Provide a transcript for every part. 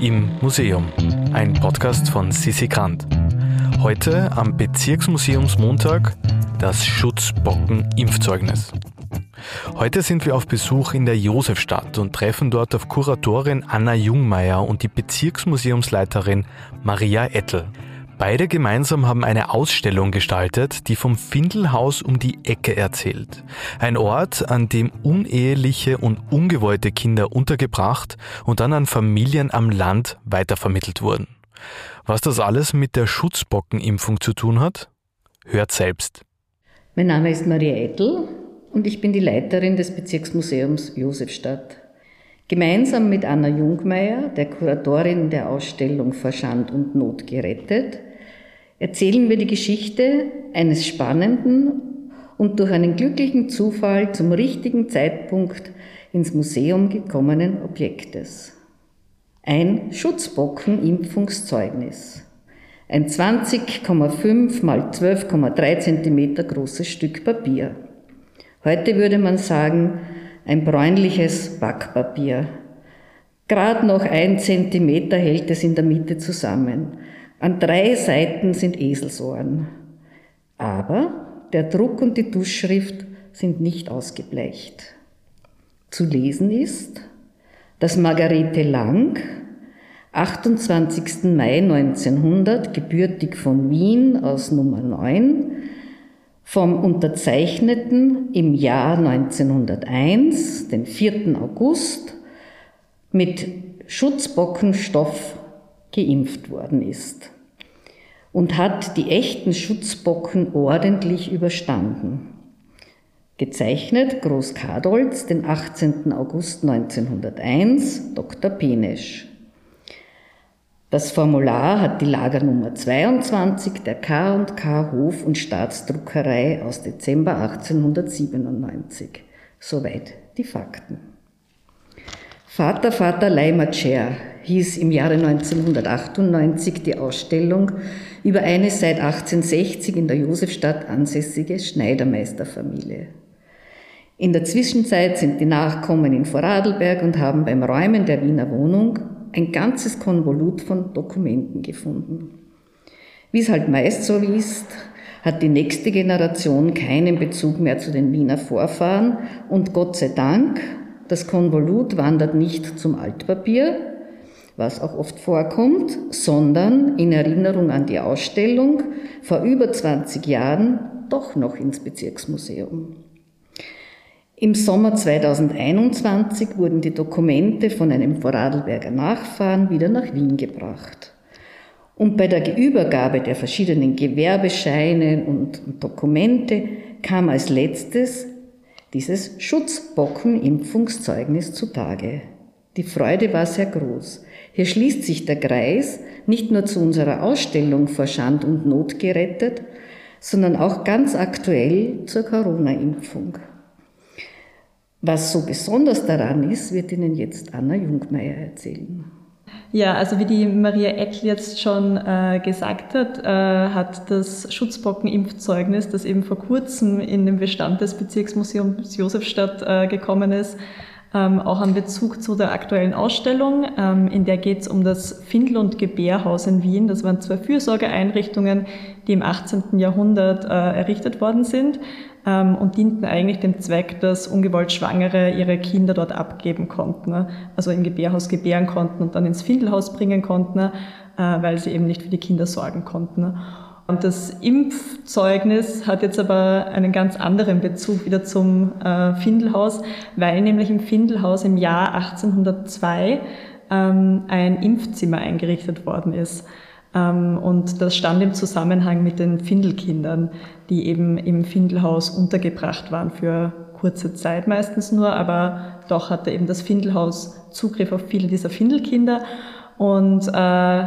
im Museum, ein Podcast von Sissi Grant. Heute am Bezirksmuseumsmontag das Schutzbocken-Impfzeugnis. Heute sind wir auf Besuch in der Josefstadt und treffen dort auf Kuratorin Anna Jungmeier und die Bezirksmuseumsleiterin Maria Ettel. Beide gemeinsam haben eine Ausstellung gestaltet, die vom Findelhaus um die Ecke erzählt. Ein Ort, an dem uneheliche und ungewollte Kinder untergebracht und dann an Familien am Land weitervermittelt wurden. Was das alles mit der Schutzbockenimpfung zu tun hat? Hört selbst. Mein Name ist Maria Ettel und ich bin die Leiterin des Bezirksmuseums Josefstadt. Gemeinsam mit Anna Jungmeier, der Kuratorin der Ausstellung Vor und Not gerettet, erzählen wir die Geschichte eines spannenden und durch einen glücklichen Zufall zum richtigen Zeitpunkt ins Museum gekommenen Objektes. Ein Schutzbockenimpfungszeugnis. Ein 20,5 mal 12,3 cm großes Stück Papier. Heute würde man sagen, ein bräunliches Backpapier. Gerade noch ein Zentimeter hält es in der Mitte zusammen. An drei Seiten sind Eselsohren. Aber der Druck und die Tuschschrift sind nicht ausgebleicht. Zu lesen ist, dass Margarete Lang, 28. Mai 1900, gebürtig von Wien aus Nummer 9, vom Unterzeichneten im Jahr 1901, den 4. August, mit Schutzbockenstoff geimpft worden ist und hat die echten Schutzbocken ordentlich überstanden. Gezeichnet Groß Kadolz, den 18. August 1901, Dr. Penesch. Das Formular hat die Lagernummer 22 der K&K Hof- und Staatsdruckerei aus Dezember 1897. Soweit die Fakten. Vater, Vater Leimatscher hieß im Jahre 1998 die Ausstellung über eine seit 1860 in der Josefstadt ansässige Schneidermeisterfamilie. In der Zwischenzeit sind die Nachkommen in Vorarlberg und haben beim Räumen der Wiener Wohnung ein ganzes Konvolut von Dokumenten gefunden. Wie es halt meist so ist, hat die nächste Generation keinen Bezug mehr zu den Wiener Vorfahren und Gott sei Dank, das Konvolut wandert nicht zum Altpapier, was auch oft vorkommt, sondern in Erinnerung an die Ausstellung vor über 20 Jahren doch noch ins Bezirksmuseum. Im Sommer 2021 wurden die Dokumente von einem Vorarlberger Nachfahren wieder nach Wien gebracht. Und bei der Übergabe der verschiedenen Gewerbescheine und Dokumente kam als letztes dieses Schutzbockenimpfungszeugnis zutage. Die Freude war sehr groß. Hier schließt sich der Kreis nicht nur zu unserer Ausstellung vor Schand und Not gerettet, sondern auch ganz aktuell zur Corona-Impfung. Was so besonders daran ist, wird Ihnen jetzt Anna Jungmeier erzählen. Ja, also wie die Maria Eckl jetzt schon äh, gesagt hat, äh, hat das Schutzbockenimpfzeugnis, das eben vor kurzem in den Bestand des Bezirksmuseums Josefstadt äh, gekommen ist, ähm, auch einen Bezug zu der aktuellen Ausstellung. Ähm, in der geht es um das Findel- und Gebärhaus in Wien. Das waren zwei Fürsorgeeinrichtungen, die im 18. Jahrhundert äh, errichtet worden sind ähm, und dienten eigentlich dem Zweck, dass ungewollt Schwangere ihre Kinder dort abgeben konnten. Ne? Also im Gebärhaus gebären konnten und dann ins Findelhaus bringen konnten, ne? äh, weil sie eben nicht für die Kinder sorgen konnten. Ne? Und das Impfzeugnis hat jetzt aber einen ganz anderen Bezug wieder zum äh, Findelhaus, weil nämlich im Findelhaus im Jahr 1802 ähm, ein Impfzimmer eingerichtet worden ist. Ähm, und das stand im Zusammenhang mit den Findelkindern, die eben im Findelhaus untergebracht waren für kurze Zeit meistens nur, aber doch hatte eben das Findelhaus Zugriff auf viele dieser Findelkinder. Und äh,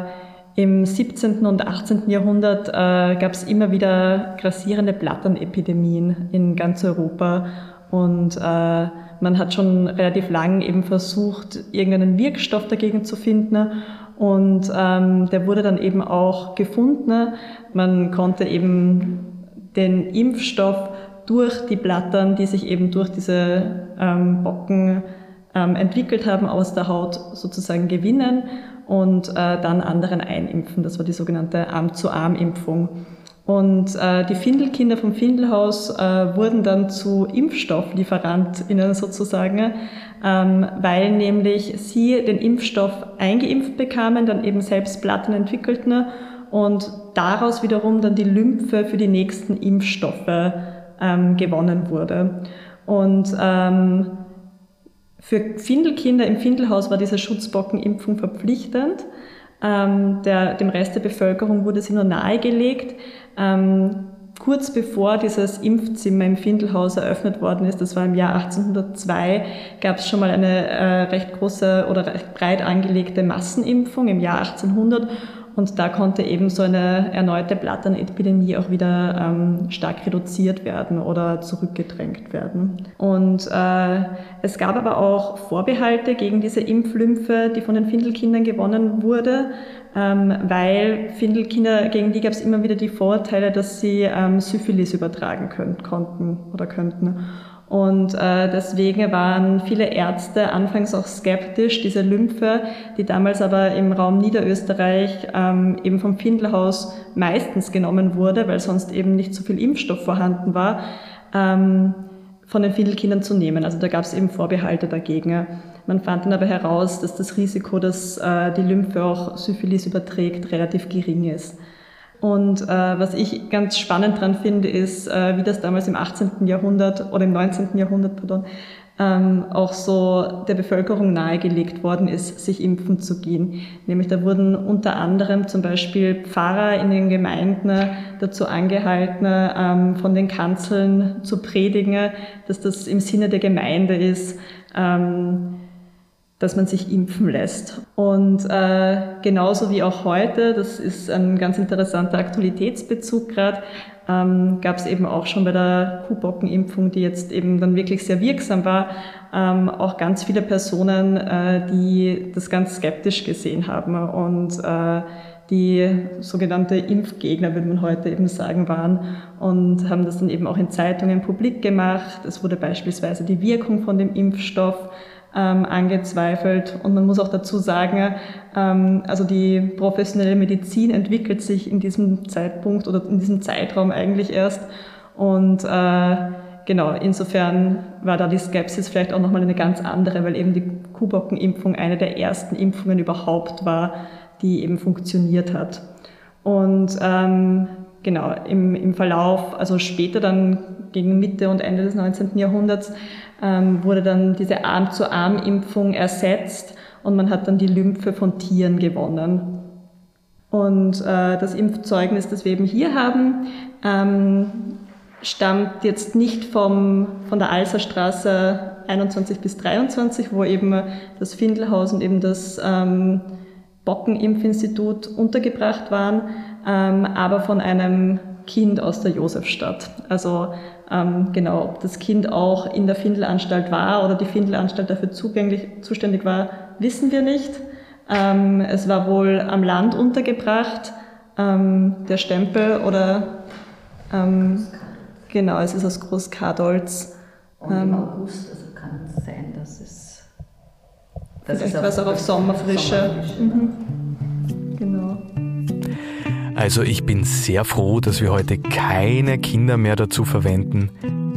im 17. und 18. Jahrhundert äh, gab es immer wieder grassierende Blatternepidemien in ganz Europa und äh, man hat schon relativ lang eben versucht, irgendeinen Wirkstoff dagegen zu finden und ähm, der wurde dann eben auch gefunden. Man konnte eben den Impfstoff durch die Blattern, die sich eben durch diese ähm, Bocken ähm, entwickelt haben, aus der Haut sozusagen gewinnen und äh, dann anderen einimpfen. Das war die sogenannte Arm-zu-Arm-Impfung. Und äh, die Findelkinder vom Findelhaus äh, wurden dann zu ImpfstofflieferantInnen sozusagen, ähm, weil nämlich sie den Impfstoff eingeimpft bekamen, dann eben selbst Platten entwickelten und daraus wiederum dann die Lymphe für die nächsten Impfstoffe ähm, gewonnen wurde. Und ähm, für Findelkinder im Findelhaus war diese Schutzbockenimpfung verpflichtend. Ähm, der, dem Rest der Bevölkerung wurde sie nur nahegelegt. Ähm, kurz bevor dieses Impfzimmer im Findelhaus eröffnet worden ist, das war im Jahr 1802, gab es schon mal eine äh, recht große oder recht breit angelegte Massenimpfung im Jahr 1800 und da konnte eben so eine erneute Blatternepidemie auch wieder ähm, stark reduziert werden oder zurückgedrängt werden. Und äh, es gab aber auch Vorbehalte gegen diese Impflymphe, die von den Findelkindern gewonnen wurde, ähm, weil Findelkinder, gegen die gab es immer wieder die Vorurteile, dass sie ähm, Syphilis übertragen können, konnten oder könnten. Und äh, deswegen waren viele Ärzte anfangs auch skeptisch, diese Lymphe, die damals aber im Raum Niederösterreich ähm, eben vom Findelhaus meistens genommen wurde, weil sonst eben nicht so viel Impfstoff vorhanden war, ähm, von den Findelkindern zu nehmen. Also da gab es eben Vorbehalte dagegen. Man fand dann aber heraus, dass das Risiko, dass äh, die Lymphe auch Syphilis überträgt, relativ gering ist. Und äh, was ich ganz spannend dran finde, ist, äh, wie das damals im 18. Jahrhundert oder im 19. Jahrhundert, pardon, ähm, auch so der Bevölkerung nahegelegt worden ist, sich impfen zu gehen. Nämlich da wurden unter anderem zum Beispiel Pfarrer in den Gemeinden dazu angehalten, ähm, von den Kanzeln zu predigen, dass das im Sinne der Gemeinde ist. Ähm, dass man sich impfen lässt. Und äh, genauso wie auch heute, das ist ein ganz interessanter Aktualitätsbezug gerade, ähm, gab es eben auch schon bei der Kuhbockenimpfung, die jetzt eben dann wirklich sehr wirksam war, ähm, auch ganz viele Personen, äh, die das ganz skeptisch gesehen haben und äh, die sogenannte Impfgegner, würde man heute eben sagen, waren und haben das dann eben auch in Zeitungen publik gemacht. Es wurde beispielsweise die Wirkung von dem Impfstoff ähm, angezweifelt. Und man muss auch dazu sagen, ähm, also die professionelle Medizin entwickelt sich in diesem Zeitpunkt oder in diesem Zeitraum eigentlich erst. Und äh, genau, insofern war da die Skepsis vielleicht auch nochmal eine ganz andere, weil eben die Kuhbockenimpfung eine der ersten Impfungen überhaupt war, die eben funktioniert hat. Und ähm, genau, im, im Verlauf, also später dann gegen Mitte und Ende des 19. Jahrhunderts, ähm, wurde dann diese Arm-zu-Arm-Impfung ersetzt und man hat dann die Lymphe von Tieren gewonnen. Und äh, das Impfzeugnis, das wir eben hier haben, ähm, stammt jetzt nicht vom, von der Alserstraße 21 bis 23, wo eben das Findelhaus und eben das ähm, Bockenimpfinstitut untergebracht waren, ähm, aber von einem Kind aus der Josefstadt. Also ähm, genau, ob das Kind auch in der Findelanstalt war oder die Findelanstalt dafür zugänglich, zuständig war, wissen wir nicht. Ähm, es war wohl am Land untergebracht, ähm, der Stempel oder ähm, genau, es ist aus Großkadolz. Und im ähm, August, also kann es sein, dass es dass vielleicht war es auch auf Sommerfrische. Sommerfrische. Mhm. Also ich bin sehr froh, dass wir heute keine Kinder mehr dazu verwenden,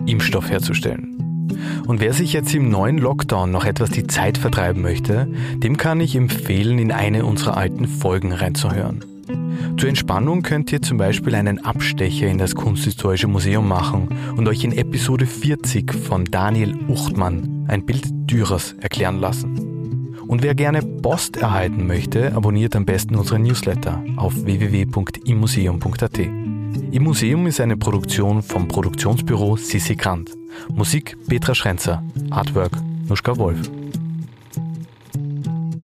Impfstoff herzustellen. Und wer sich jetzt im neuen Lockdown noch etwas die Zeit vertreiben möchte, dem kann ich empfehlen, in eine unserer alten Folgen reinzuhören. Zur Entspannung könnt ihr zum Beispiel einen Abstecher in das Kunsthistorische Museum machen und euch in Episode 40 von Daniel Uchtmann ein Bild Dürers erklären lassen. Und wer gerne Post erhalten möchte, abonniert am besten unseren Newsletter auf www.immuseum.at. Im Museum ist eine Produktion vom Produktionsbüro Sissi Grant. Musik Petra Schrenzer, Artwork Nuschka Wolf.